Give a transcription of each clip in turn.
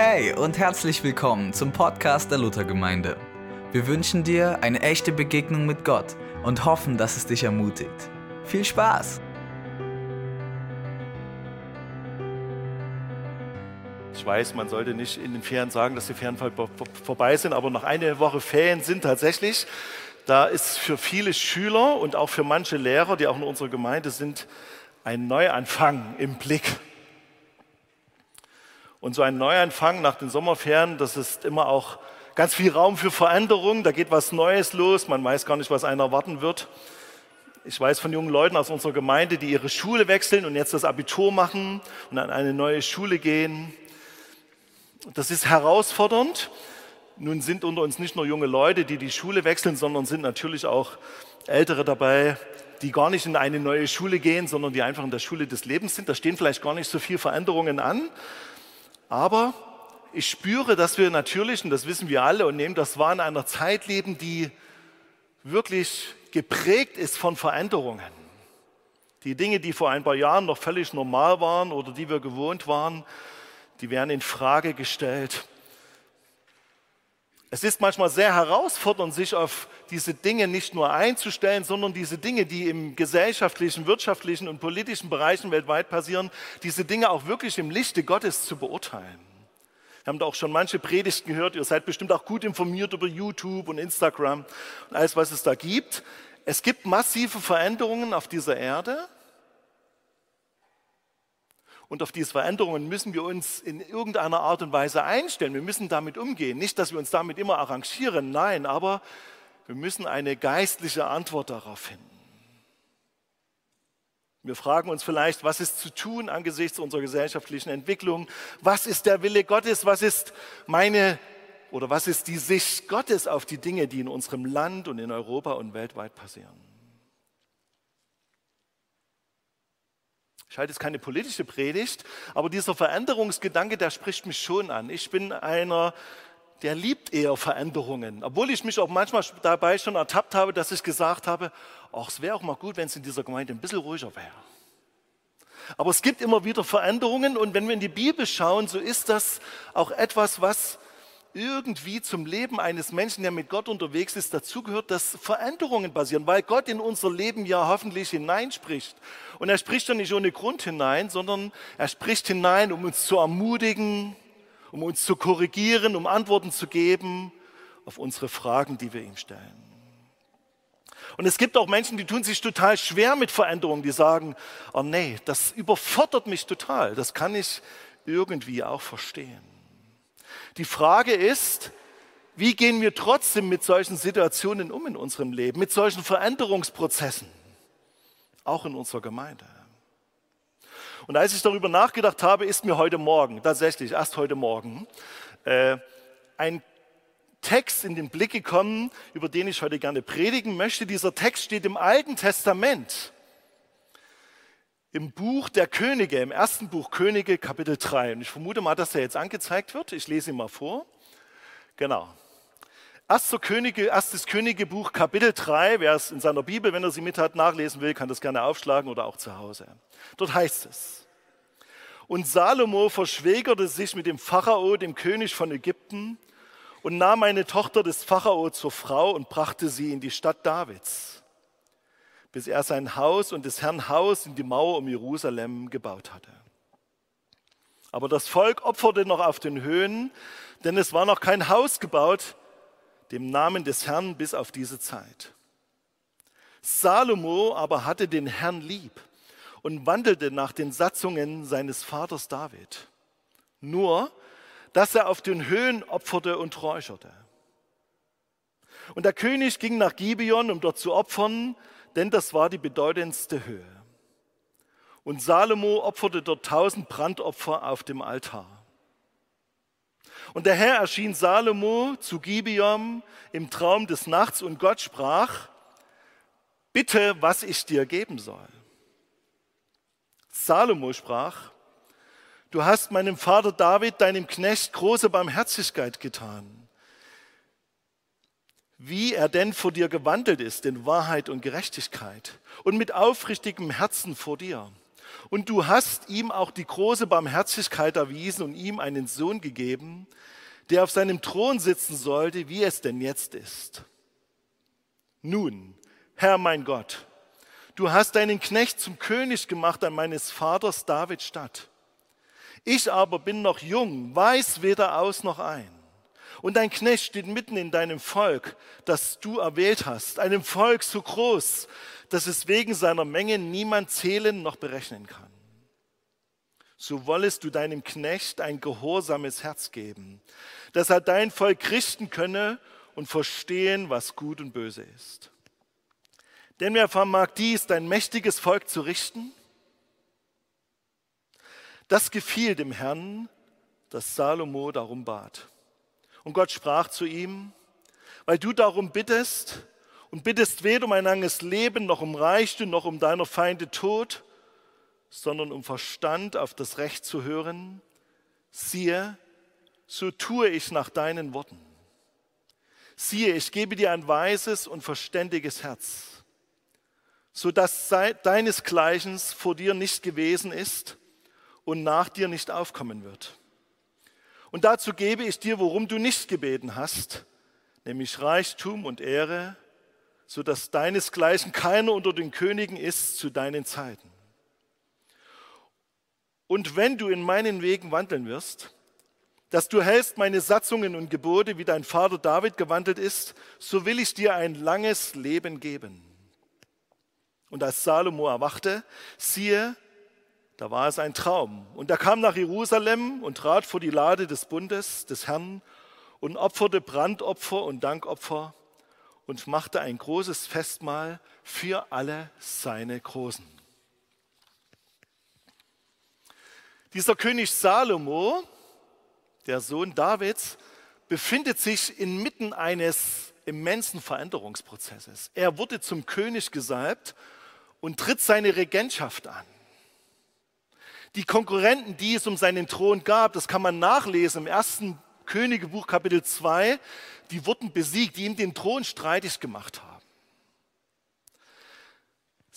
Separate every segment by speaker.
Speaker 1: Hey und herzlich willkommen zum Podcast der Luthergemeinde. Wir wünschen dir eine echte Begegnung mit Gott und hoffen, dass es dich ermutigt. Viel Spaß!
Speaker 2: Ich weiß, man sollte nicht in den Ferien sagen, dass die Ferien vorbei sind, aber noch eine Woche Ferien sind tatsächlich. Da ist für viele Schüler und auch für manche Lehrer, die auch in unserer Gemeinde sind, ein Neuanfang im Blick. Und so ein Neuanfang nach den Sommerferien, das ist immer auch ganz viel Raum für Veränderung. Da geht was Neues los. Man weiß gar nicht, was einer erwarten wird. Ich weiß von jungen Leuten aus unserer Gemeinde, die ihre Schule wechseln und jetzt das Abitur machen und an eine neue Schule gehen. Das ist herausfordernd. Nun sind unter uns nicht nur junge Leute, die die Schule wechseln, sondern sind natürlich auch Ältere dabei, die gar nicht in eine neue Schule gehen, sondern die einfach in der Schule des Lebens sind. Da stehen vielleicht gar nicht so viele Veränderungen an. Aber ich spüre, dass wir natürlich, und das wissen wir alle, und nehmen das wahr, in einer Zeit leben, die wirklich geprägt ist von Veränderungen. Die Dinge, die vor ein paar Jahren noch völlig normal waren oder die wir gewohnt waren, die werden in Frage gestellt. Es ist manchmal sehr herausfordernd, sich auf diese Dinge nicht nur einzustellen, sondern diese Dinge, die im gesellschaftlichen, wirtschaftlichen und politischen Bereichen weltweit passieren, diese Dinge auch wirklich im Lichte Gottes zu beurteilen. Wir haben da auch schon manche Predigten gehört. Ihr seid bestimmt auch gut informiert über YouTube und Instagram und alles, was es da gibt. Es gibt massive Veränderungen auf dieser Erde. Und auf diese Veränderungen müssen wir uns in irgendeiner Art und Weise einstellen. Wir müssen damit umgehen. Nicht, dass wir uns damit immer arrangieren, nein, aber wir müssen eine geistliche Antwort darauf finden. Wir fragen uns vielleicht, was ist zu tun angesichts unserer gesellschaftlichen Entwicklung? Was ist der Wille Gottes? Was ist meine oder was ist die Sicht Gottes auf die Dinge, die in unserem Land und in Europa und weltweit passieren? Ich halte jetzt keine politische Predigt, aber dieser Veränderungsgedanke, der spricht mich schon an. Ich bin einer, der liebt eher Veränderungen. Obwohl ich mich auch manchmal dabei schon ertappt habe, dass ich gesagt habe, ach, es wäre auch mal gut, wenn es in dieser Gemeinde ein bisschen ruhiger wäre. Aber es gibt immer wieder Veränderungen und wenn wir in die Bibel schauen, so ist das auch etwas, was irgendwie zum Leben eines Menschen, der mit Gott unterwegs ist, dazugehört, dass Veränderungen passieren, weil Gott in unser Leben ja hoffentlich hineinspricht. Und er spricht ja nicht ohne Grund hinein, sondern er spricht hinein, um uns zu ermutigen, um uns zu korrigieren, um Antworten zu geben auf unsere Fragen, die wir ihm stellen. Und es gibt auch Menschen, die tun sich total schwer mit Veränderungen, die sagen, oh nee, das überfordert mich total, das kann ich irgendwie auch verstehen. Die Frage ist, wie gehen wir trotzdem mit solchen Situationen um in unserem Leben, mit solchen Veränderungsprozessen, auch in unserer Gemeinde? Und als ich darüber nachgedacht habe, ist mir heute Morgen, tatsächlich erst heute Morgen, äh, ein Text in den Blick gekommen, über den ich heute gerne predigen möchte. Dieser Text steht im Alten Testament im Buch der Könige, im ersten Buch Könige, Kapitel 3. Und ich vermute mal, dass er jetzt angezeigt wird. Ich lese ihn mal vor. Genau. Erster Könige, erstes Königebuch, Kapitel 3. Wer es in seiner Bibel, wenn er sie mit hat, nachlesen will, kann das gerne aufschlagen oder auch zu Hause. Dort heißt es, und Salomo verschwägerte sich mit dem Pharao, dem König von Ägypten, und nahm eine Tochter des Pharao zur Frau und brachte sie in die Stadt Davids bis er sein Haus und des Herrn Haus in die Mauer um Jerusalem gebaut hatte. Aber das Volk opferte noch auf den Höhen, denn es war noch kein Haus gebaut, dem Namen des Herrn bis auf diese Zeit. Salomo aber hatte den Herrn lieb und wandelte nach den Satzungen seines Vaters David. Nur, dass er auf den Höhen opferte und räucherte. Und der König ging nach Gibeon, um dort zu opfern, denn das war die bedeutendste Höhe. Und Salomo opferte dort tausend Brandopfer auf dem Altar. Und der Herr erschien Salomo zu Gibeon im Traum des Nachts und Gott sprach, bitte, was ich dir geben soll. Salomo sprach, du hast meinem Vater David, deinem Knecht, große Barmherzigkeit getan wie er denn vor dir gewandelt ist in Wahrheit und Gerechtigkeit und mit aufrichtigem Herzen vor dir. Und du hast ihm auch die große Barmherzigkeit erwiesen und ihm einen Sohn gegeben, der auf seinem Thron sitzen sollte, wie es denn jetzt ist. Nun, Herr mein Gott, du hast deinen Knecht zum König gemacht an meines Vaters David Stadt. Ich aber bin noch jung, weiß weder aus noch ein. Und dein Knecht steht mitten in deinem Volk, das du erwählt hast, einem Volk so groß, dass es wegen seiner Menge niemand zählen noch berechnen kann. So wollest du deinem Knecht ein gehorsames Herz geben, dass er dein Volk richten könne und verstehen, was gut und böse ist. Denn wer vermag dies, dein mächtiges Volk zu richten? Das gefiel dem Herrn, dass Salomo darum bat. Und Gott sprach zu ihm, weil du darum bittest und bittest weder um ein langes Leben, noch um Reichtum, noch um deiner Feinde Tod, sondern um Verstand auf das Recht zu hören, siehe, so tue ich nach deinen Worten. Siehe, ich gebe dir ein weises und verständiges Herz, so dass deinesgleichen vor dir nicht gewesen ist und nach dir nicht aufkommen wird. Und dazu gebe ich dir, worum du nicht gebeten hast, nämlich Reichtum und Ehre, so dass deinesgleichen keiner unter den Königen ist zu deinen Zeiten. Und wenn du in meinen Wegen wandeln wirst, dass du hältst meine Satzungen und Gebote, wie dein Vater David gewandelt ist, so will ich dir ein langes Leben geben. Und als Salomo erwachte, siehe, da war es ein Traum. Und er kam nach Jerusalem und trat vor die Lade des Bundes des Herrn und opferte Brandopfer und Dankopfer und machte ein großes Festmahl für alle seine Großen. Dieser König Salomo, der Sohn Davids, befindet sich inmitten eines immensen Veränderungsprozesses. Er wurde zum König gesalbt und tritt seine Regentschaft an. Die Konkurrenten, die es um seinen Thron gab, das kann man nachlesen im ersten Königebuch Kapitel 2, die wurden besiegt, die ihm den Thron streitig gemacht haben.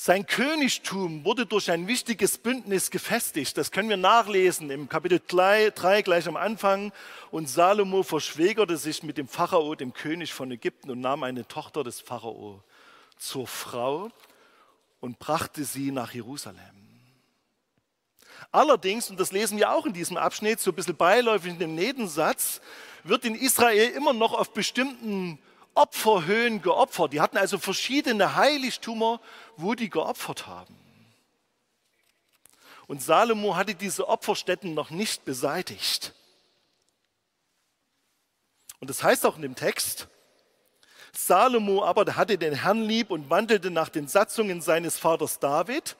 Speaker 2: Sein Königtum wurde durch ein wichtiges Bündnis gefestigt. Das können wir nachlesen im Kapitel 3, 3 gleich am Anfang. Und Salomo verschwägerte sich mit dem Pharao, dem König von Ägypten, und nahm eine Tochter des Pharao zur Frau und brachte sie nach Jerusalem. Allerdings, und das lesen wir auch in diesem Abschnitt, so ein bisschen beiläufig in dem Nebensatz, wird in Israel immer noch auf bestimmten Opferhöhen geopfert. Die hatten also verschiedene Heiligtümer, wo die geopfert haben. Und Salomo hatte diese Opferstätten noch nicht beseitigt. Und das heißt auch in dem Text, Salomo aber hatte den Herrn lieb und wandelte nach den Satzungen seines Vaters David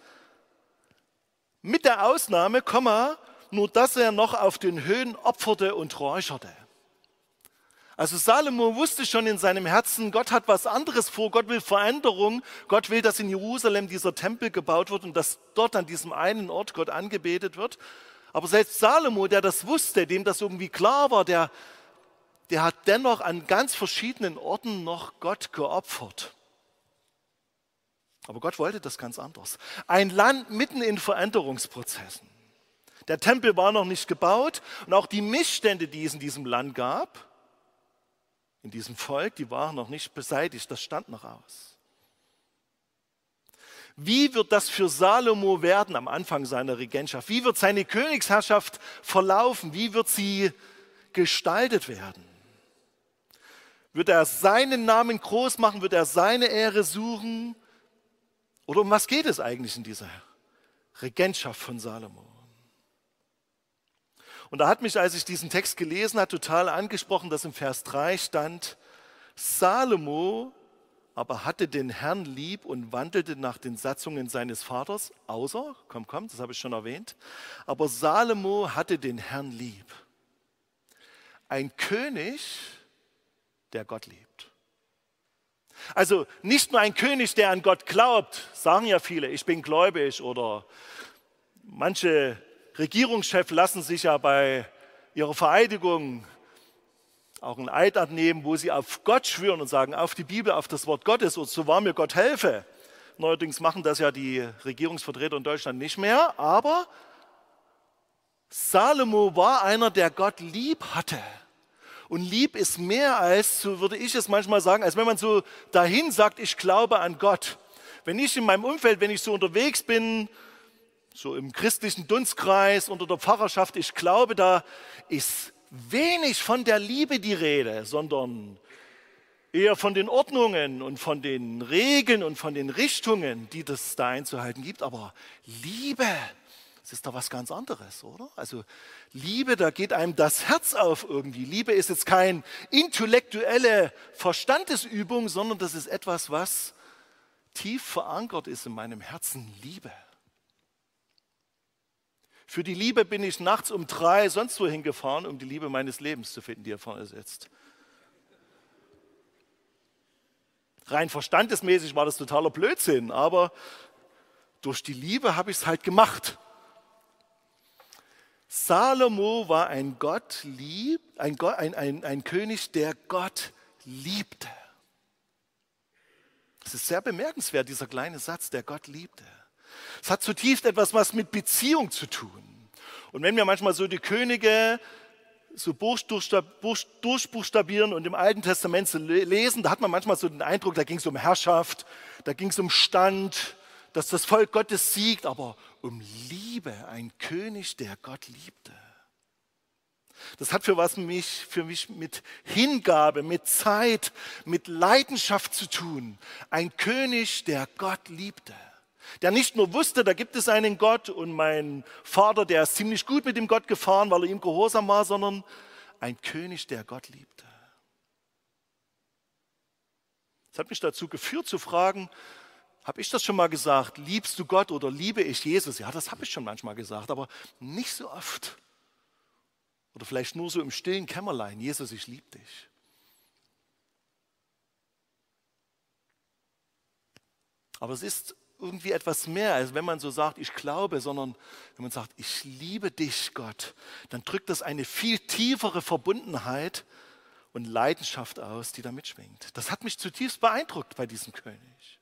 Speaker 2: mit der Ausnahme, Komma, nur dass er noch auf den Höhen opferte und räucherte. Also Salomo wusste schon in seinem Herzen, Gott hat was anderes vor, Gott will Veränderung, Gott will, dass in Jerusalem dieser Tempel gebaut wird und dass dort an diesem einen Ort Gott angebetet wird. Aber selbst Salomo, der das wusste, dem das irgendwie klar war, der, der hat dennoch an ganz verschiedenen Orten noch Gott geopfert. Aber Gott wollte das ganz anders. Ein Land mitten in Veränderungsprozessen. Der Tempel war noch nicht gebaut und auch die Missstände, die es in diesem Land gab, in diesem Volk, die waren noch nicht beseitigt. Das stand noch aus. Wie wird das für Salomo werden am Anfang seiner Regentschaft? Wie wird seine Königsherrschaft verlaufen? Wie wird sie gestaltet werden? Wird er seinen Namen groß machen? Wird er seine Ehre suchen? Oder um was geht es eigentlich in dieser Regentschaft von Salomo? Und da hat mich, als ich diesen Text gelesen habe, total angesprochen, dass im Vers 3 stand, Salomo aber hatte den Herrn lieb und wandelte nach den Satzungen seines Vaters, außer, komm, komm, das habe ich schon erwähnt, aber Salomo hatte den Herrn lieb. Ein König, der Gott liebt. Also nicht nur ein König, der an Gott glaubt, sagen ja viele, ich bin gläubig oder manche Regierungschefs lassen sich ja bei ihrer Vereidigung auch einen Eid abnehmen, wo sie auf Gott schwören und sagen, auf die Bibel, auf das Wort Gottes und so wahr mir Gott helfe. Neuerdings machen das ja die Regierungsvertreter in Deutschland nicht mehr, aber Salomo war einer, der Gott lieb hatte. Und lieb ist mehr als, so würde ich es manchmal sagen, als wenn man so dahin sagt, ich glaube an Gott. Wenn ich in meinem Umfeld, wenn ich so unterwegs bin, so im christlichen Dunstkreis unter der Pfarrerschaft, ich glaube, da ist wenig von der Liebe die Rede, sondern eher von den Ordnungen und von den Regeln und von den Richtungen, die das da einzuhalten gibt. Aber Liebe, das ist doch was ganz anderes, oder? Also Liebe, da geht einem das Herz auf irgendwie. Liebe ist jetzt keine intellektuelle Verstandesübung, sondern das ist etwas, was tief verankert ist in meinem Herzen. Liebe. Für die Liebe bin ich nachts um drei sonst wohin gefahren, um die Liebe meines Lebens zu finden, die hier vorne sitzt. Rein verstandesmäßig war das totaler Blödsinn, aber durch die Liebe habe ich es halt gemacht. Salomo war ein Gott lieb, ein, Gott, ein, ein, ein König, der Gott liebte. Es ist sehr bemerkenswert, dieser kleine Satz, der Gott liebte. Es hat zutiefst etwas was mit Beziehung zu tun. Und wenn wir manchmal so die Könige so durchbuchstabieren und im Alten Testament zu lesen, da hat man manchmal so den Eindruck, da ging es um Herrschaft, da ging es um Stand, dass das Volk Gottes siegt, aber um Liebe, ein König, der Gott liebte. Das hat für was mich, für mich mit Hingabe, mit Zeit, mit Leidenschaft zu tun. Ein König, der Gott liebte der nicht nur wusste, da gibt es einen Gott und mein Vater, der ist ziemlich gut mit dem Gott gefahren, weil er ihm gehorsam war, sondern ein König, der Gott liebte. Das hat mich dazu geführt zu fragen, habe ich das schon mal gesagt, liebst du Gott oder liebe ich Jesus? Ja, das habe ich schon manchmal gesagt, aber nicht so oft. Oder vielleicht nur so im stillen Kämmerlein, Jesus, ich liebe dich. Aber es ist irgendwie etwas mehr, als wenn man so sagt, ich glaube, sondern wenn man sagt, ich liebe dich, Gott, dann drückt das eine viel tiefere Verbundenheit und Leidenschaft aus, die da mitschwingt. Das hat mich zutiefst beeindruckt bei diesem König.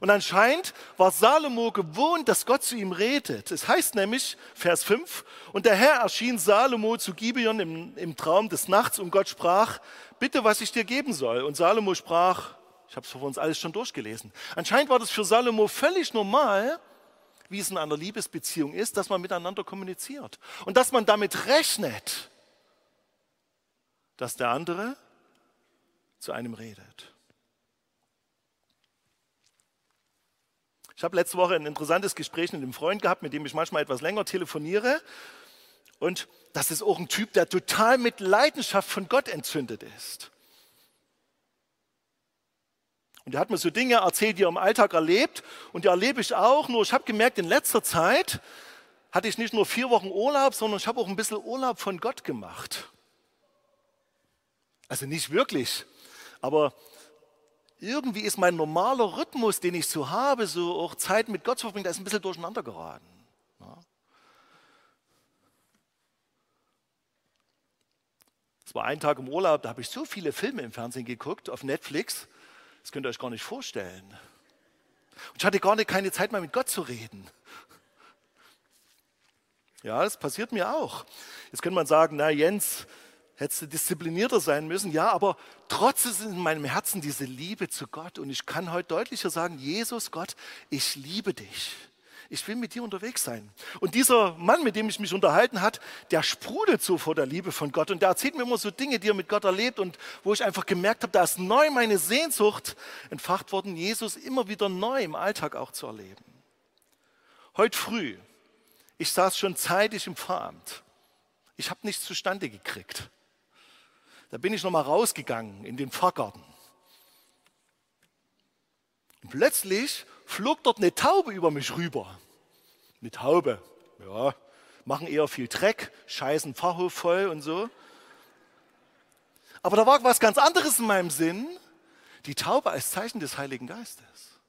Speaker 2: Und anscheinend war Salomo gewohnt, dass Gott zu ihm redet. Es heißt nämlich, Vers 5, und der Herr erschien Salomo zu Gibeon im, im Traum des Nachts und Gott sprach, bitte, was ich dir geben soll. Und Salomo sprach, ich habe es für uns alles schon durchgelesen. Anscheinend war das für Salomo völlig normal, wie es in einer Liebesbeziehung ist, dass man miteinander kommuniziert und dass man damit rechnet, dass der andere zu einem redet. Ich habe letzte Woche ein interessantes Gespräch mit einem Freund gehabt, mit dem ich manchmal etwas länger telefoniere. Und das ist auch ein Typ, der total mit Leidenschaft von Gott entzündet ist. Und er hat mir so Dinge erzählt, die er im Alltag erlebt. Und die erlebe ich auch. Nur ich habe gemerkt, in letzter Zeit hatte ich nicht nur vier Wochen Urlaub, sondern ich habe auch ein bisschen Urlaub von Gott gemacht. Also nicht wirklich. Aber irgendwie ist mein normaler Rhythmus, den ich so habe, so auch Zeit mit Gott zu verbringen, da ist ein bisschen durcheinander geraten. Es war ein Tag im Urlaub, da habe ich so viele Filme im Fernsehen geguckt, auf Netflix. Das könnt ihr euch gar nicht vorstellen. Und ich hatte gar nicht keine Zeit mehr mit Gott zu reden. Ja, das passiert mir auch. Jetzt könnte man sagen, na Jens, hättest du disziplinierter sein müssen. Ja, aber trotzdem ist in meinem Herzen diese Liebe zu Gott. Und ich kann heute deutlicher sagen, Jesus Gott, ich liebe dich ich will mit dir unterwegs sein. Und dieser Mann, mit dem ich mich unterhalten hat, der sprudelt so vor der Liebe von Gott und der erzählt mir immer so Dinge, die er mit Gott erlebt und wo ich einfach gemerkt habe, da ist neu meine Sehnsucht entfacht worden, Jesus immer wieder neu im Alltag auch zu erleben. Heute früh, ich saß schon zeitig im Pfarramt. Ich habe nichts zustande gekriegt. Da bin ich nochmal rausgegangen in den Pfarrgarten. Und plötzlich flog dort eine Taube über mich rüber. Eine Taube, ja, machen eher viel Dreck, scheißen Pfarrhof voll und so. Aber da war was ganz anderes in meinem Sinn. Die Taube als Zeichen des Heiligen Geistes.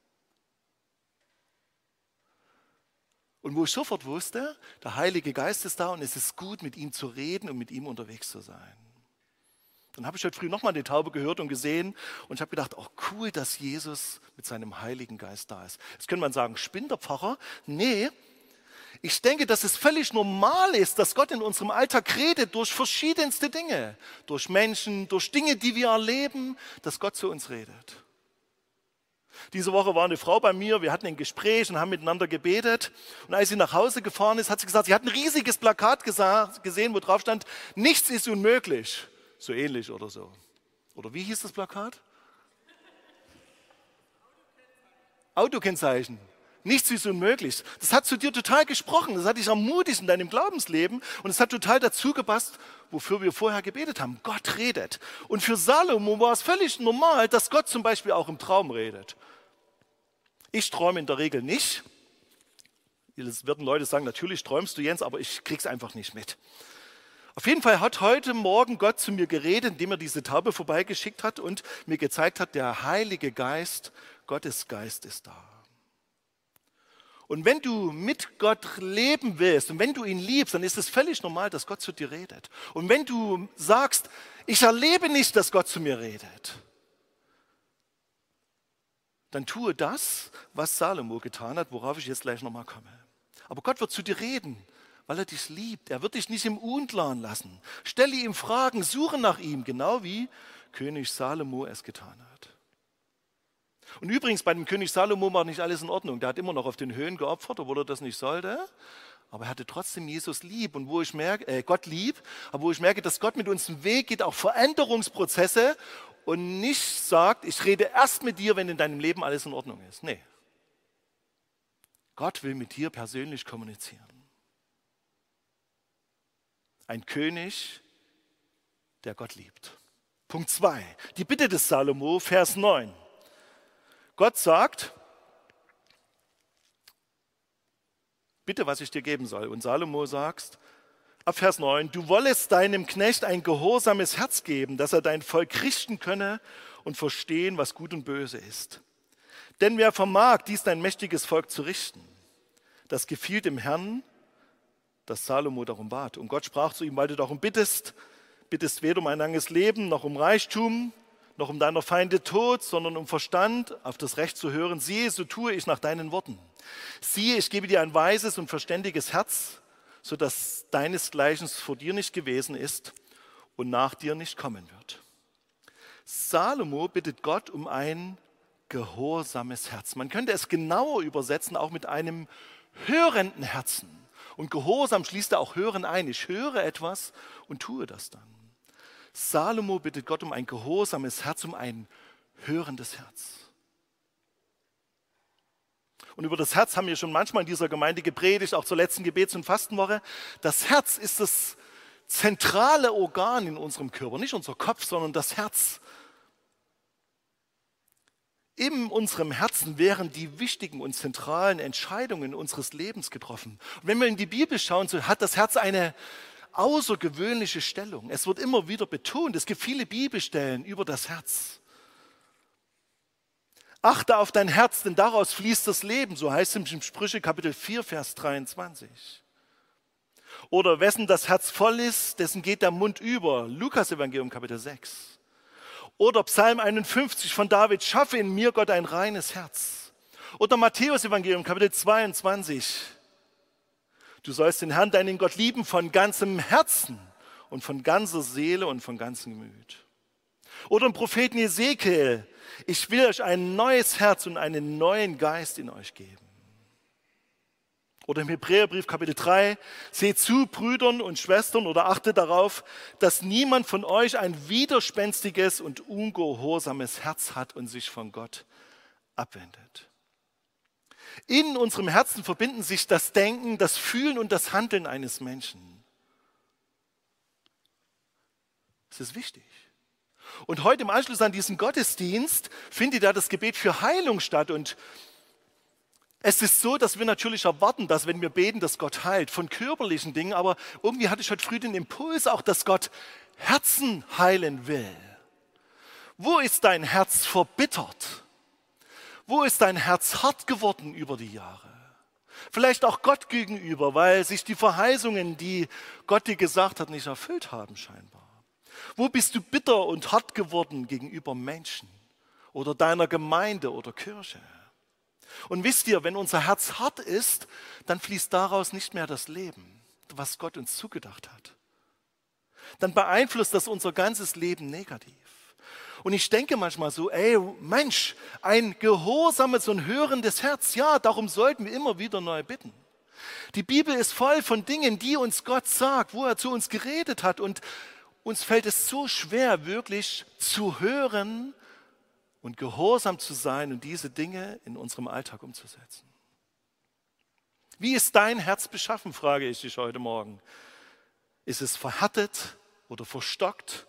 Speaker 2: Und wo ich sofort wusste, der Heilige Geist ist da und es ist gut, mit ihm zu reden und mit ihm unterwegs zu sein. Dann habe ich heute früh nochmal die Taube gehört und gesehen und ich habe gedacht, oh cool, dass Jesus mit seinem Heiligen Geist da ist. Jetzt könnte man sagen, spinnt? Nee, ich denke, dass es völlig normal ist, dass Gott in unserem Alltag redet durch verschiedenste Dinge, durch Menschen, durch Dinge, die wir erleben, dass Gott zu uns redet. Diese Woche war eine Frau bei mir, wir hatten ein Gespräch und haben miteinander gebetet. Und als sie nach Hause gefahren ist, hat sie gesagt, sie hat ein riesiges Plakat gesehen, wo drauf stand, nichts ist unmöglich. So ähnlich oder so. Oder wie hieß das Plakat? Autokennzeichen. Nichts ist unmöglich. Das hat zu dir total gesprochen. Das hat dich ermutigt in deinem Glaubensleben. Und es hat total dazu gepasst, wofür wir vorher gebetet haben. Gott redet. Und für Salomo war es völlig normal, dass Gott zum Beispiel auch im Traum redet. Ich träume in der Regel nicht. Jetzt werden Leute sagen, natürlich träumst du Jens, aber ich krieg's einfach nicht mit. Auf jeden Fall hat heute Morgen Gott zu mir geredet, indem er diese Taube vorbeigeschickt hat und mir gezeigt hat, der Heilige Geist, Gottes Geist ist da. Und wenn du mit Gott leben willst und wenn du ihn liebst, dann ist es völlig normal, dass Gott zu dir redet. Und wenn du sagst, ich erlebe nicht, dass Gott zu mir redet, dann tue das, was Salomo getan hat, worauf ich jetzt gleich nochmal komme. Aber Gott wird zu dir reden, weil er dich liebt. Er wird dich nicht im Unklaren lassen. Stelle ihm Fragen, suche nach ihm, genau wie König Salomo es getan hat. Und übrigens, bei dem König Salomo war nicht alles in Ordnung. Der hat immer noch auf den Höhen geopfert, obwohl er das nicht sollte. Aber er hatte trotzdem Jesus lieb und wo ich merke, äh, Gott lieb, aber wo ich merke, dass Gott mit uns einen Weg geht, auch Veränderungsprozesse und nicht sagt, ich rede erst mit dir, wenn in deinem Leben alles in Ordnung ist. Nee. Gott will mit dir persönlich kommunizieren. Ein König, der Gott liebt. Punkt 2. Die Bitte des Salomo, Vers 9. Gott sagt, bitte, was ich dir geben soll. Und Salomo sagt, ab Vers 9, du wollest deinem Knecht ein gehorsames Herz geben, dass er dein Volk richten könne und verstehen, was gut und böse ist. Denn wer vermag, dies dein mächtiges Volk zu richten? Das gefiel dem Herrn, dass Salomo darum bat. Und Gott sprach zu ihm, weil du darum bittest, bittest weder um ein langes Leben noch um Reichtum, noch um deiner Feinde Tod, sondern um Verstand, auf das Recht zu hören. Siehe, so tue ich nach deinen Worten. Siehe, ich gebe dir ein weises und verständiges Herz, so dass deinesgleichen vor dir nicht gewesen ist und nach dir nicht kommen wird. Salomo bittet Gott um ein gehorsames Herz. Man könnte es genauer übersetzen, auch mit einem hörenden Herzen. Und Gehorsam schließt er auch Hören ein. Ich höre etwas und tue das dann. Salomo bittet Gott um ein gehorsames Herz, um ein hörendes Herz. Und über das Herz haben wir schon manchmal in dieser Gemeinde gepredigt, auch zur letzten Gebets- und Fastenwoche. Das Herz ist das zentrale Organ in unserem Körper, nicht unser Kopf, sondern das Herz. In unserem Herzen wären die wichtigen und zentralen Entscheidungen unseres Lebens getroffen. Und wenn wir in die Bibel schauen, so hat das Herz eine außergewöhnliche Stellung. Es wird immer wieder betont. Es gibt viele Bibelstellen über das Herz. Achte auf dein Herz, denn daraus fließt das Leben. So heißt es im Sprüche Kapitel 4, Vers 23. Oder wessen das Herz voll ist, dessen geht der Mund über. Lukas Evangelium Kapitel 6. Oder Psalm 51 von David, schaffe in mir Gott ein reines Herz. Oder Matthäus Evangelium Kapitel 22. Du sollst den Herrn, deinen Gott lieben von ganzem Herzen und von ganzer Seele und von ganzem Gemüt. Oder im Propheten Ezekiel, ich will euch ein neues Herz und einen neuen Geist in euch geben. Oder im Hebräerbrief Kapitel 3, seht zu, Brüdern und Schwestern, oder achtet darauf, dass niemand von euch ein widerspenstiges und ungehorsames Herz hat und sich von Gott abwendet. In unserem Herzen verbinden sich das Denken, das Fühlen und das Handeln eines Menschen. Das ist wichtig. Und heute im Anschluss an diesen Gottesdienst findet da das Gebet für Heilung statt. Und es ist so, dass wir natürlich erwarten, dass wenn wir beten, dass Gott heilt von körperlichen Dingen, aber irgendwie hatte ich heute früh den Impuls auch, dass Gott Herzen heilen will. Wo ist dein Herz verbittert? Wo ist dein Herz hart geworden über die Jahre? Vielleicht auch Gott gegenüber, weil sich die Verheißungen, die Gott dir gesagt hat, nicht erfüllt haben scheinbar. Wo bist du bitter und hart geworden gegenüber Menschen oder deiner Gemeinde oder Kirche? Und wisst ihr, wenn unser Herz hart ist, dann fließt daraus nicht mehr das Leben, was Gott uns zugedacht hat. Dann beeinflusst das unser ganzes Leben negativ. Und ich denke manchmal so, ey Mensch, ein gehorsames und hörendes Herz, ja, darum sollten wir immer wieder neu bitten. Die Bibel ist voll von Dingen, die uns Gott sagt, wo er zu uns geredet hat. Und uns fällt es so schwer, wirklich zu hören und gehorsam zu sein und diese Dinge in unserem Alltag umzusetzen. Wie ist dein Herz beschaffen, frage ich dich heute Morgen. Ist es verhärtet oder verstockt?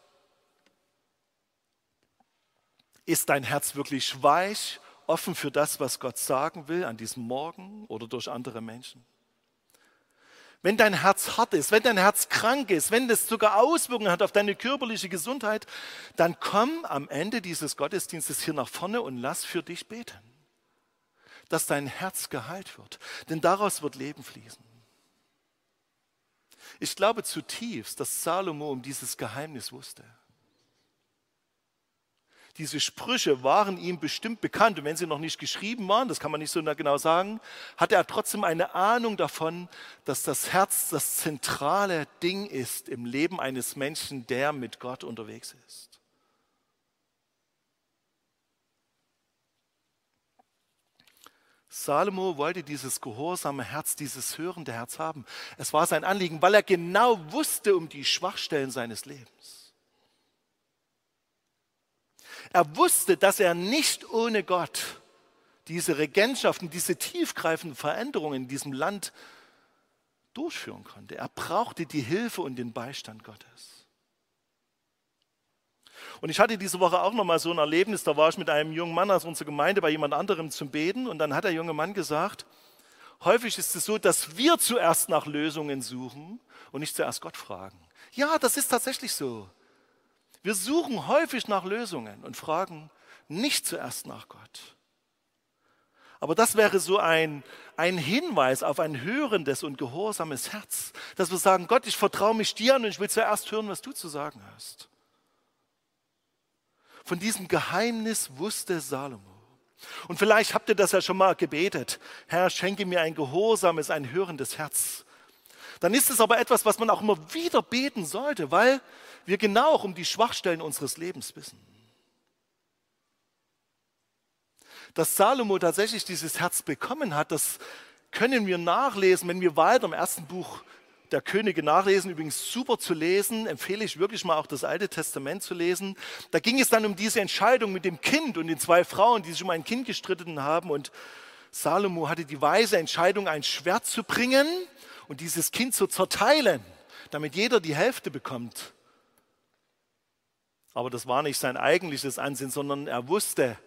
Speaker 2: Ist dein Herz wirklich weich, offen für das, was Gott sagen will an diesem Morgen oder durch andere Menschen? Wenn dein Herz hart ist, wenn dein Herz krank ist, wenn das sogar Auswirkungen hat auf deine körperliche Gesundheit, dann komm am Ende dieses Gottesdienstes hier nach vorne und lass für dich beten, dass dein Herz geheilt wird. Denn daraus wird Leben fließen. Ich glaube zutiefst, dass Salomo um dieses Geheimnis wusste. Diese Sprüche waren ihm bestimmt bekannt und wenn sie noch nicht geschrieben waren, das kann man nicht so genau sagen, hatte er trotzdem eine Ahnung davon, dass das Herz das zentrale Ding ist im Leben eines Menschen, der mit Gott unterwegs ist. Salomo wollte dieses gehorsame Herz, dieses hörende Herz haben. Es war sein Anliegen, weil er genau wusste um die Schwachstellen seines Lebens. Er wusste, dass er nicht ohne Gott diese Regentschaften, diese tiefgreifenden Veränderungen in diesem Land durchführen konnte. Er brauchte die Hilfe und den Beistand Gottes. Und ich hatte diese Woche auch noch mal so ein Erlebnis, da war ich mit einem jungen Mann aus unserer Gemeinde bei jemand anderem zum Beten und dann hat der junge Mann gesagt, häufig ist es so, dass wir zuerst nach Lösungen suchen und nicht zuerst Gott fragen. Ja, das ist tatsächlich so. Wir suchen häufig nach Lösungen und fragen nicht zuerst nach Gott. Aber das wäre so ein, ein Hinweis auf ein hörendes und gehorsames Herz, dass wir sagen, Gott, ich vertraue mich dir und ich will zuerst hören, was du zu sagen hast. Von diesem Geheimnis wusste Salomo. Und vielleicht habt ihr das ja schon mal gebetet. Herr, schenke mir ein gehorsames, ein hörendes Herz. Dann ist es aber etwas, was man auch immer wieder beten sollte, weil wir genau auch um die Schwachstellen unseres Lebens wissen. Dass Salomo tatsächlich dieses Herz bekommen hat, das können wir nachlesen, wenn wir weiter im ersten Buch der Könige nachlesen. Übrigens super zu lesen, empfehle ich wirklich mal auch das Alte Testament zu lesen. Da ging es dann um diese Entscheidung mit dem Kind und den zwei Frauen, die sich um ein Kind gestritten haben. Und Salomo hatte die weise Entscheidung, ein Schwert zu bringen und dieses Kind zu zerteilen, damit jeder die Hälfte bekommt. Aber das war nicht sein eigentliches Ansinnen, sondern er wusste,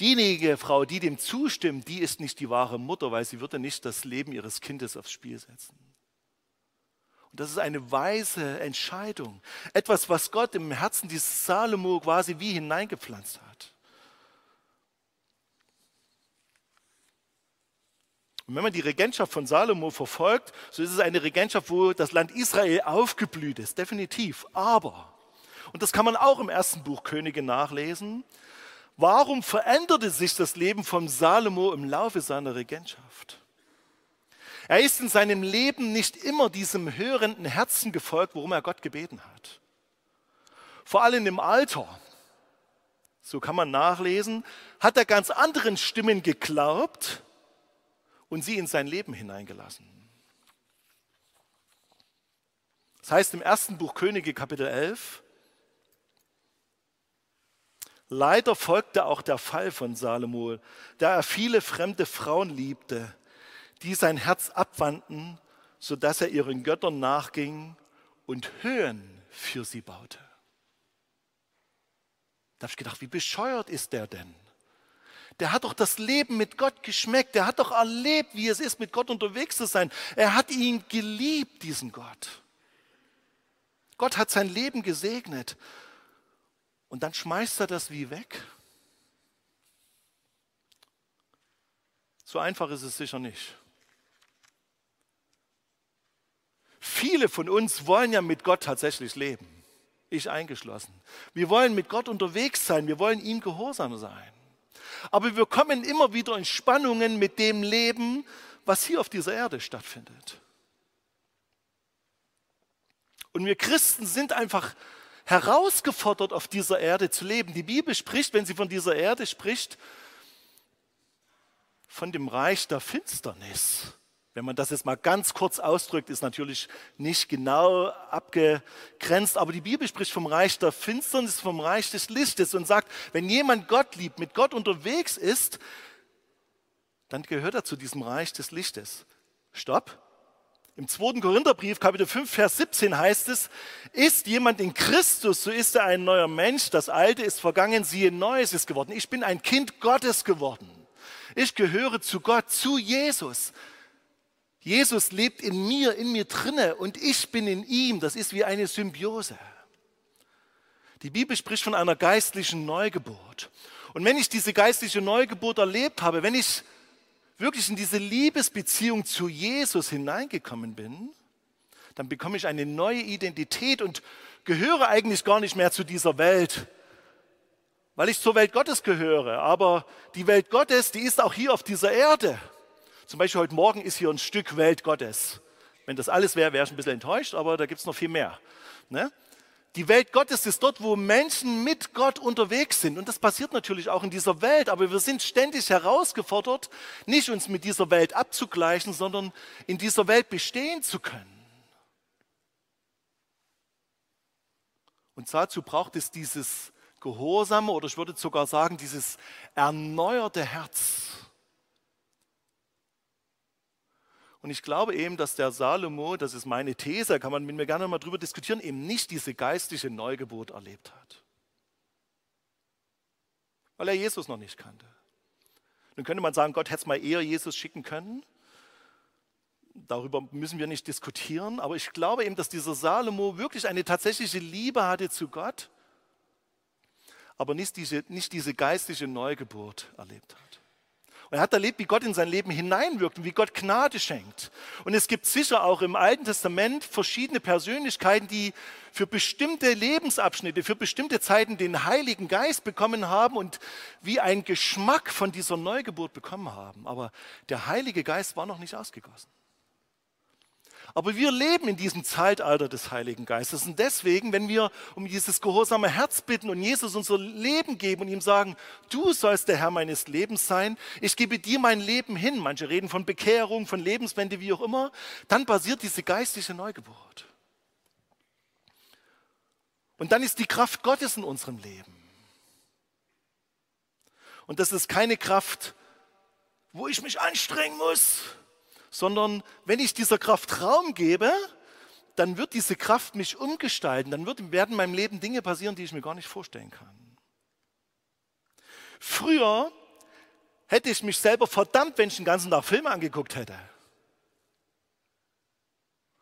Speaker 2: diejenige Frau, die dem zustimmt, die ist nicht die wahre Mutter, weil sie würde nicht das Leben ihres Kindes aufs Spiel setzen. Und das ist eine weise Entscheidung. Etwas, was Gott im Herzen dieses Salomo quasi wie hineingepflanzt hat. Und wenn man die Regentschaft von Salomo verfolgt, so ist es eine Regentschaft, wo das Land Israel aufgeblüht ist, definitiv. Aber und das kann man auch im ersten Buch Könige nachlesen. Warum veränderte sich das Leben von Salomo im Laufe seiner Regentschaft? Er ist in seinem Leben nicht immer diesem hörenden Herzen gefolgt, worum er Gott gebeten hat. Vor allem im Alter, so kann man nachlesen, hat er ganz anderen Stimmen geglaubt und sie in sein Leben hineingelassen. Das heißt im ersten Buch Könige Kapitel 11, Leider folgte auch der Fall von Salomo, da er viele fremde Frauen liebte, die sein Herz abwandten, sodass er ihren Göttern nachging und Höhen für sie baute. Da habe ich gedacht, wie bescheuert ist der denn? Der hat doch das Leben mit Gott geschmeckt. Der hat doch erlebt, wie es ist, mit Gott unterwegs zu sein. Er hat ihn geliebt, diesen Gott. Gott hat sein Leben gesegnet. Und dann schmeißt er das wie weg? So einfach ist es sicher nicht. Viele von uns wollen ja mit Gott tatsächlich leben. ich eingeschlossen. Wir wollen mit Gott unterwegs sein, wir wollen ihm gehorsam sein. Aber wir kommen immer wieder in Spannungen mit dem Leben, was hier auf dieser Erde stattfindet. Und wir Christen sind einfach herausgefordert, auf dieser Erde zu leben. Die Bibel spricht, wenn sie von dieser Erde spricht, von dem Reich der Finsternis. Wenn man das jetzt mal ganz kurz ausdrückt, ist natürlich nicht genau abgegrenzt, aber die Bibel spricht vom Reich der Finsternis, vom Reich des Lichtes und sagt, wenn jemand Gott liebt, mit Gott unterwegs ist, dann gehört er zu diesem Reich des Lichtes. Stopp. Im 2. Korintherbrief, Kapitel 5, Vers 17 heißt es, ist jemand in Christus, so ist er ein neuer Mensch, das Alte ist vergangen, siehe, Neues ist geworden. Ich bin ein Kind Gottes geworden. Ich gehöre zu Gott, zu Jesus. Jesus lebt in mir, in mir drinne und ich bin in ihm. Das ist wie eine Symbiose. Die Bibel spricht von einer geistlichen Neugeburt. Und wenn ich diese geistliche Neugeburt erlebt habe, wenn ich wirklich in diese Liebesbeziehung zu Jesus hineingekommen bin, dann bekomme ich eine neue Identität und gehöre eigentlich gar nicht mehr zu dieser Welt, weil ich zur Welt Gottes gehöre. Aber die Welt Gottes, die ist auch hier auf dieser Erde. Zum Beispiel heute Morgen ist hier ein Stück Welt Gottes. Wenn das alles wäre, wäre ich ein bisschen enttäuscht, aber da gibt es noch viel mehr. Ne? Die Welt Gottes ist dort, wo Menschen mit Gott unterwegs sind. Und das passiert natürlich auch in dieser Welt. Aber wir sind ständig herausgefordert, nicht uns mit dieser Welt abzugleichen, sondern in dieser Welt bestehen zu können. Und dazu braucht es dieses gehorsame oder ich würde sogar sagen, dieses erneuerte Herz. Und ich glaube eben, dass der Salomo, das ist meine These, kann man mit mir gerne mal drüber diskutieren, eben nicht diese geistliche Neugeburt erlebt hat. Weil er Jesus noch nicht kannte. Nun könnte man sagen, Gott hätte es mal eher Jesus schicken können. Darüber müssen wir nicht diskutieren. Aber ich glaube eben, dass dieser Salomo wirklich eine tatsächliche Liebe hatte zu Gott, aber nicht diese, nicht diese geistliche Neugeburt erlebt hat. Und er hat erlebt, wie Gott in sein Leben hineinwirkt und wie Gott Gnade schenkt. Und es gibt sicher auch im Alten Testament verschiedene Persönlichkeiten, die für bestimmte Lebensabschnitte, für bestimmte Zeiten den Heiligen Geist bekommen haben und wie ein Geschmack von dieser Neugeburt bekommen haben. Aber der Heilige Geist war noch nicht ausgegossen. Aber wir leben in diesem Zeitalter des Heiligen Geistes. Und deswegen, wenn wir um dieses gehorsame Herz bitten und Jesus unser Leben geben und ihm sagen, du sollst der Herr meines Lebens sein, ich gebe dir mein Leben hin, manche reden von Bekehrung, von Lebenswende, wie auch immer, dann passiert diese geistliche Neugeburt. Und dann ist die Kraft Gottes in unserem Leben. Und das ist keine Kraft, wo ich mich anstrengen muss, sondern wenn ich dieser Kraft Raum gebe, dann wird diese Kraft mich umgestalten, dann wird, werden in meinem Leben Dinge passieren, die ich mir gar nicht vorstellen kann. Früher hätte ich mich selber verdammt, wenn ich den ganzen Tag Filme angeguckt hätte.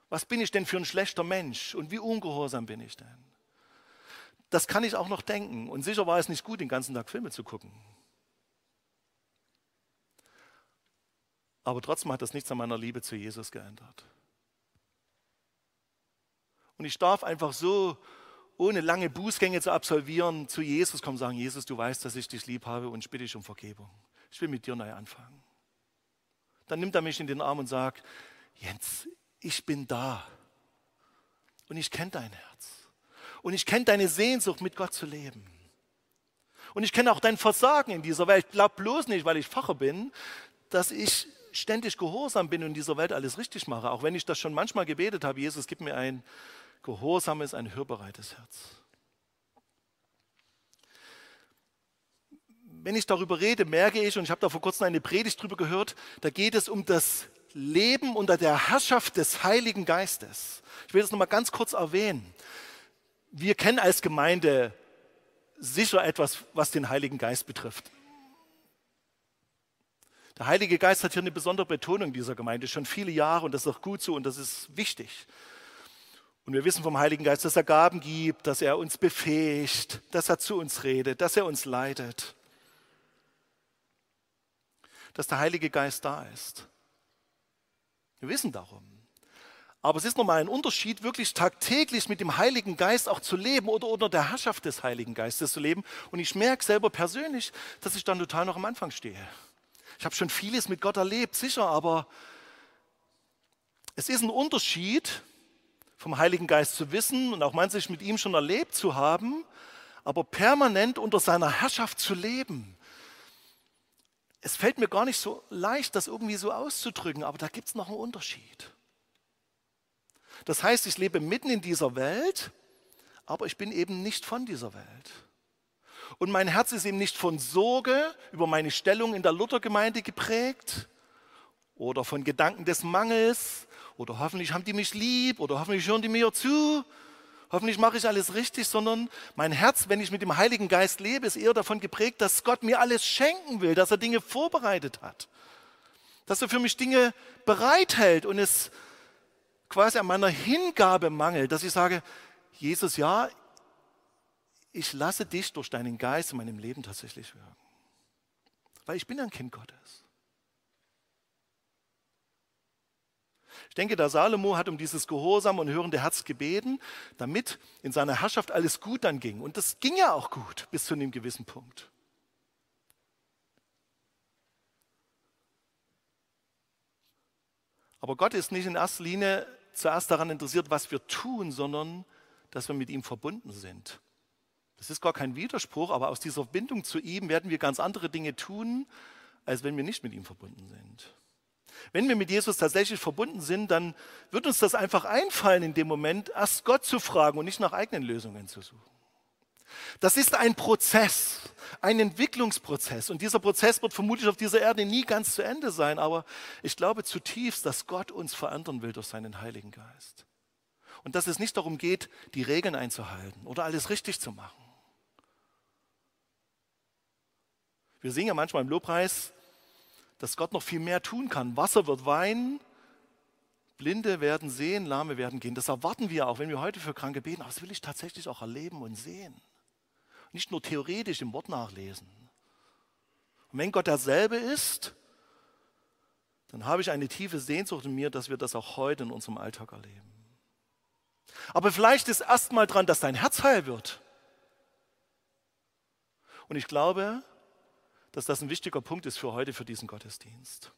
Speaker 2: Was bin ich denn für ein schlechter Mensch und wie ungehorsam bin ich denn? Das kann ich auch noch denken. Und sicher war es nicht gut, den ganzen Tag Filme zu gucken. Aber trotzdem hat das nichts an meiner Liebe zu Jesus geändert. Und ich darf einfach so, ohne lange Bußgänge zu absolvieren, zu Jesus kommen und sagen, Jesus, du weißt, dass ich dich lieb habe und ich bitte dich um Vergebung. Ich will mit dir neu anfangen. Dann nimmt er mich in den Arm und sagt, Jens, ich bin da. Und ich kenne dein Herz. Und ich kenne deine Sehnsucht, mit Gott zu leben. Und ich kenne auch dein Versagen in dieser Welt. Glaub bloß nicht, weil ich Pfarrer bin, dass ich ständig gehorsam bin und in dieser Welt alles richtig mache, auch wenn ich das schon manchmal gebetet habe, Jesus, gib mir ein gehorsames, ein hörbereites Herz. Wenn ich darüber rede, merke ich, und ich habe da vor kurzem eine Predigt drüber gehört, da geht es um das Leben unter der Herrschaft des Heiligen Geistes. Ich will das nochmal ganz kurz erwähnen. Wir kennen als Gemeinde sicher etwas, was den Heiligen Geist betrifft. Der Heilige Geist hat hier eine besondere Betonung dieser Gemeinde, schon viele Jahre und das ist auch gut so und das ist wichtig. Und wir wissen vom Heiligen Geist, dass er Gaben gibt, dass er uns befähigt, dass er zu uns redet, dass er uns leitet. Dass der Heilige Geist da ist. Wir wissen darum. Aber es ist nochmal ein Unterschied, wirklich tagtäglich mit dem Heiligen Geist auch zu leben oder unter der Herrschaft des Heiligen Geistes zu leben. Und ich merke selber persönlich, dass ich dann total noch am Anfang stehe. Ich habe schon vieles mit Gott erlebt, sicher, aber es ist ein Unterschied, vom Heiligen Geist zu wissen und auch manches mit ihm schon erlebt zu haben, aber permanent unter seiner Herrschaft zu leben. Es fällt mir gar nicht so leicht, das irgendwie so auszudrücken, aber da gibt es noch einen Unterschied. Das heißt, ich lebe mitten in dieser Welt, aber ich bin eben nicht von dieser Welt. Und mein Herz ist eben nicht von Sorge über meine Stellung in der Luthergemeinde geprägt oder von Gedanken des Mangels oder hoffentlich haben die mich lieb oder hoffentlich hören die mir zu, hoffentlich mache ich alles richtig, sondern mein Herz, wenn ich mit dem Heiligen Geist lebe, ist eher davon geprägt, dass Gott mir alles schenken will, dass er Dinge vorbereitet hat, dass er für mich Dinge bereithält und es quasi an meiner Hingabe mangelt, dass ich sage, Jesus, ja, ich lasse dich durch deinen Geist in meinem Leben tatsächlich wirken. Weil ich bin ein Kind Gottes. Ich denke, der Salomo hat um dieses Gehorsam und hörende Herz gebeten, damit in seiner Herrschaft alles gut dann ging. Und das ging ja auch gut bis zu einem gewissen Punkt. Aber Gott ist nicht in erster Linie zuerst daran interessiert, was wir tun, sondern dass wir mit ihm verbunden sind. Das ist gar kein Widerspruch, aber aus dieser Verbindung zu ihm werden wir ganz andere Dinge tun, als wenn wir nicht mit ihm verbunden sind. Wenn wir mit Jesus tatsächlich verbunden sind, dann wird uns das einfach einfallen in dem Moment, erst Gott zu fragen und nicht nach eigenen Lösungen zu suchen. Das ist ein Prozess, ein Entwicklungsprozess. Und dieser Prozess wird vermutlich auf dieser Erde nie ganz zu Ende sein. Aber ich glaube zutiefst, dass Gott uns verändern will durch seinen Heiligen Geist. Und dass es nicht darum geht, die Regeln einzuhalten oder alles richtig zu machen. Wir singen ja manchmal im Lobpreis, dass Gott noch viel mehr tun kann. Wasser wird Wein, Blinde werden sehen, Lahme werden gehen. Das erwarten wir auch, wenn wir heute für Kranke beten. Aber das will ich tatsächlich auch erleben und sehen. Nicht nur theoretisch im Wort nachlesen. Und wenn Gott derselbe ist, dann habe ich eine tiefe Sehnsucht in mir, dass wir das auch heute in unserem Alltag erleben. Aber vielleicht ist erstmal dran, dass dein Herz heil wird. Und ich glaube, dass das ein wichtiger Punkt ist für heute, für diesen Gottesdienst.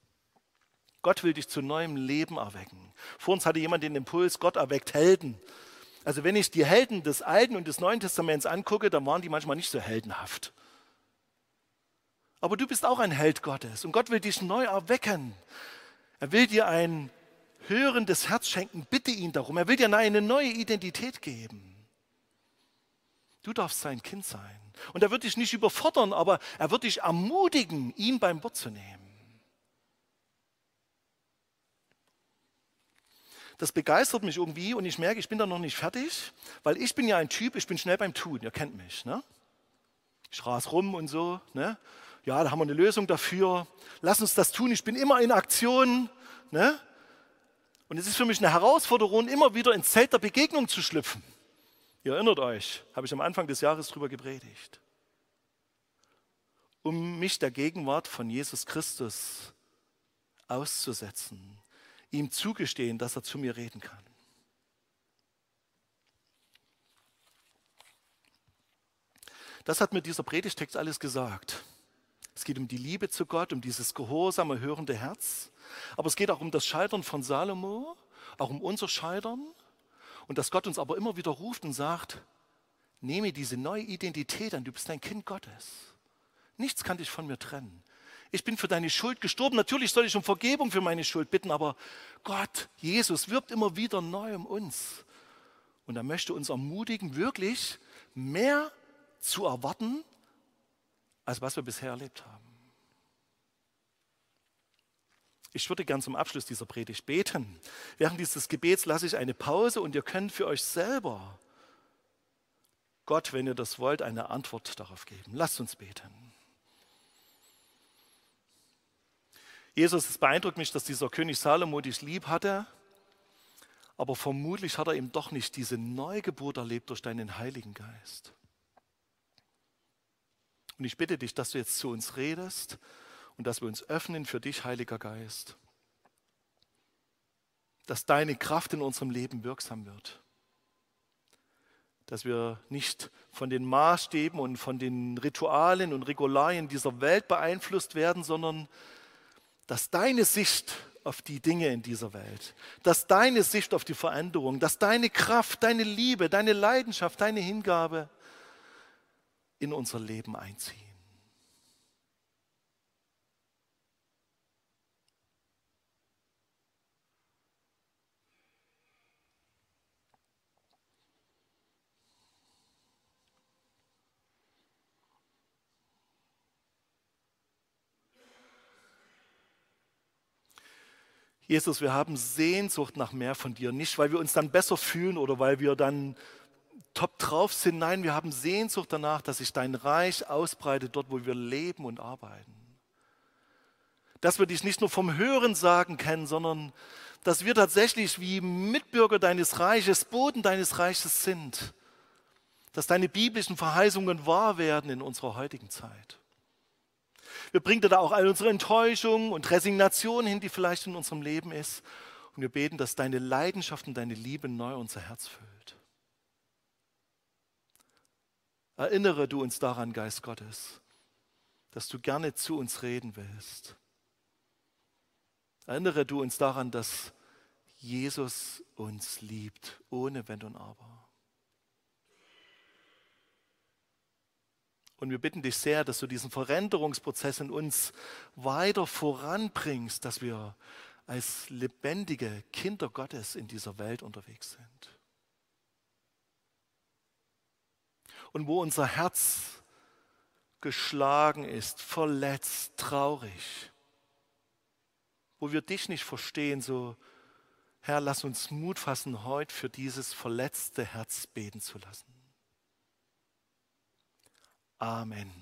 Speaker 2: Gott will dich zu neuem Leben erwecken. Vor uns hatte jemand den Impuls, Gott erweckt Helden. Also wenn ich die Helden des Alten und des Neuen Testaments angucke, dann waren die manchmal nicht so heldenhaft. Aber du bist auch ein Held Gottes und Gott will dich neu erwecken. Er will dir ein hörendes Herz schenken. Bitte ihn darum. Er will dir eine neue Identität geben. Du darfst sein Kind sein. Und er wird dich nicht überfordern, aber er wird dich ermutigen, ihn beim Wort zu nehmen. das begeistert mich irgendwie und ich merke, ich bin da noch nicht fertig, weil ich bin ja ein Typ, ich bin schnell beim Tun, ihr kennt mich. Ne? Ich ras rum und so. Ne? Ja, da haben wir eine Lösung dafür. Lass uns das tun. Ich bin immer in Aktion. Ne? Und es ist für mich eine Herausforderung, immer wieder ins Zelt der Begegnung zu schlüpfen. Ihr erinnert euch, habe ich am Anfang des Jahres darüber gepredigt. Um mich der Gegenwart von Jesus Christus auszusetzen ihm zugestehen, dass er zu mir reden kann. Das hat mir dieser Predigtext alles gesagt. Es geht um die Liebe zu Gott, um dieses gehorsame, hörende Herz. Aber es geht auch um das Scheitern von Salomo, auch um unser Scheitern. Und dass Gott uns aber immer wieder ruft und sagt, nehme diese neue Identität an, du bist ein Kind Gottes. Nichts kann dich von mir trennen ich bin für deine Schuld gestorben. Natürlich soll ich um Vergebung für meine Schuld bitten, aber Gott, Jesus, wirbt immer wieder neu um uns. Und er möchte uns ermutigen, wirklich mehr zu erwarten, als was wir bisher erlebt haben. Ich würde gern zum Abschluss dieser Predigt beten. Während dieses Gebets lasse ich eine Pause und ihr könnt für euch selber Gott, wenn ihr das wollt, eine Antwort darauf geben. Lasst uns beten. Jesus, es beeindruckt mich, dass dieser König Salomo dich lieb hatte, aber vermutlich hat er eben doch nicht diese Neugeburt erlebt durch deinen Heiligen Geist. Und ich bitte dich, dass du jetzt zu uns redest und dass wir uns öffnen für dich, Heiliger Geist. dass deine Kraft in unserem Leben wirksam wird. Dass wir nicht von den Maßstäben und von den Ritualen und Regularien dieser Welt beeinflusst werden, sondern dass deine Sicht auf die Dinge in dieser Welt, dass deine Sicht auf die Veränderung, dass deine Kraft, deine Liebe, deine Leidenschaft, deine Hingabe in unser Leben einziehen. Jesus, wir haben Sehnsucht nach mehr von dir. Nicht, weil wir uns dann besser fühlen oder weil wir dann top drauf sind. Nein, wir haben Sehnsucht danach, dass sich dein Reich ausbreitet dort, wo wir leben und arbeiten. Dass wir dich nicht nur vom Hören sagen kennen, sondern dass wir tatsächlich wie Mitbürger deines Reiches, Boden deines Reiches sind. Dass deine biblischen Verheißungen wahr werden in unserer heutigen Zeit. Wir bringen da auch all unsere Enttäuschung und Resignation hin, die vielleicht in unserem Leben ist. Und wir beten, dass deine Leidenschaft und deine Liebe neu unser Herz füllt. Erinnere du uns daran, Geist Gottes, dass du gerne zu uns reden willst. Erinnere du uns daran, dass Jesus uns liebt, ohne Wenn und Aber. Und wir bitten dich sehr, dass du diesen Veränderungsprozess in uns weiter voranbringst, dass wir als lebendige Kinder Gottes in dieser Welt unterwegs sind. Und wo unser Herz geschlagen ist, verletzt, traurig, wo wir dich nicht verstehen, so Herr, lass uns Mut fassen, heute für dieses verletzte Herz beten zu lassen. Amen.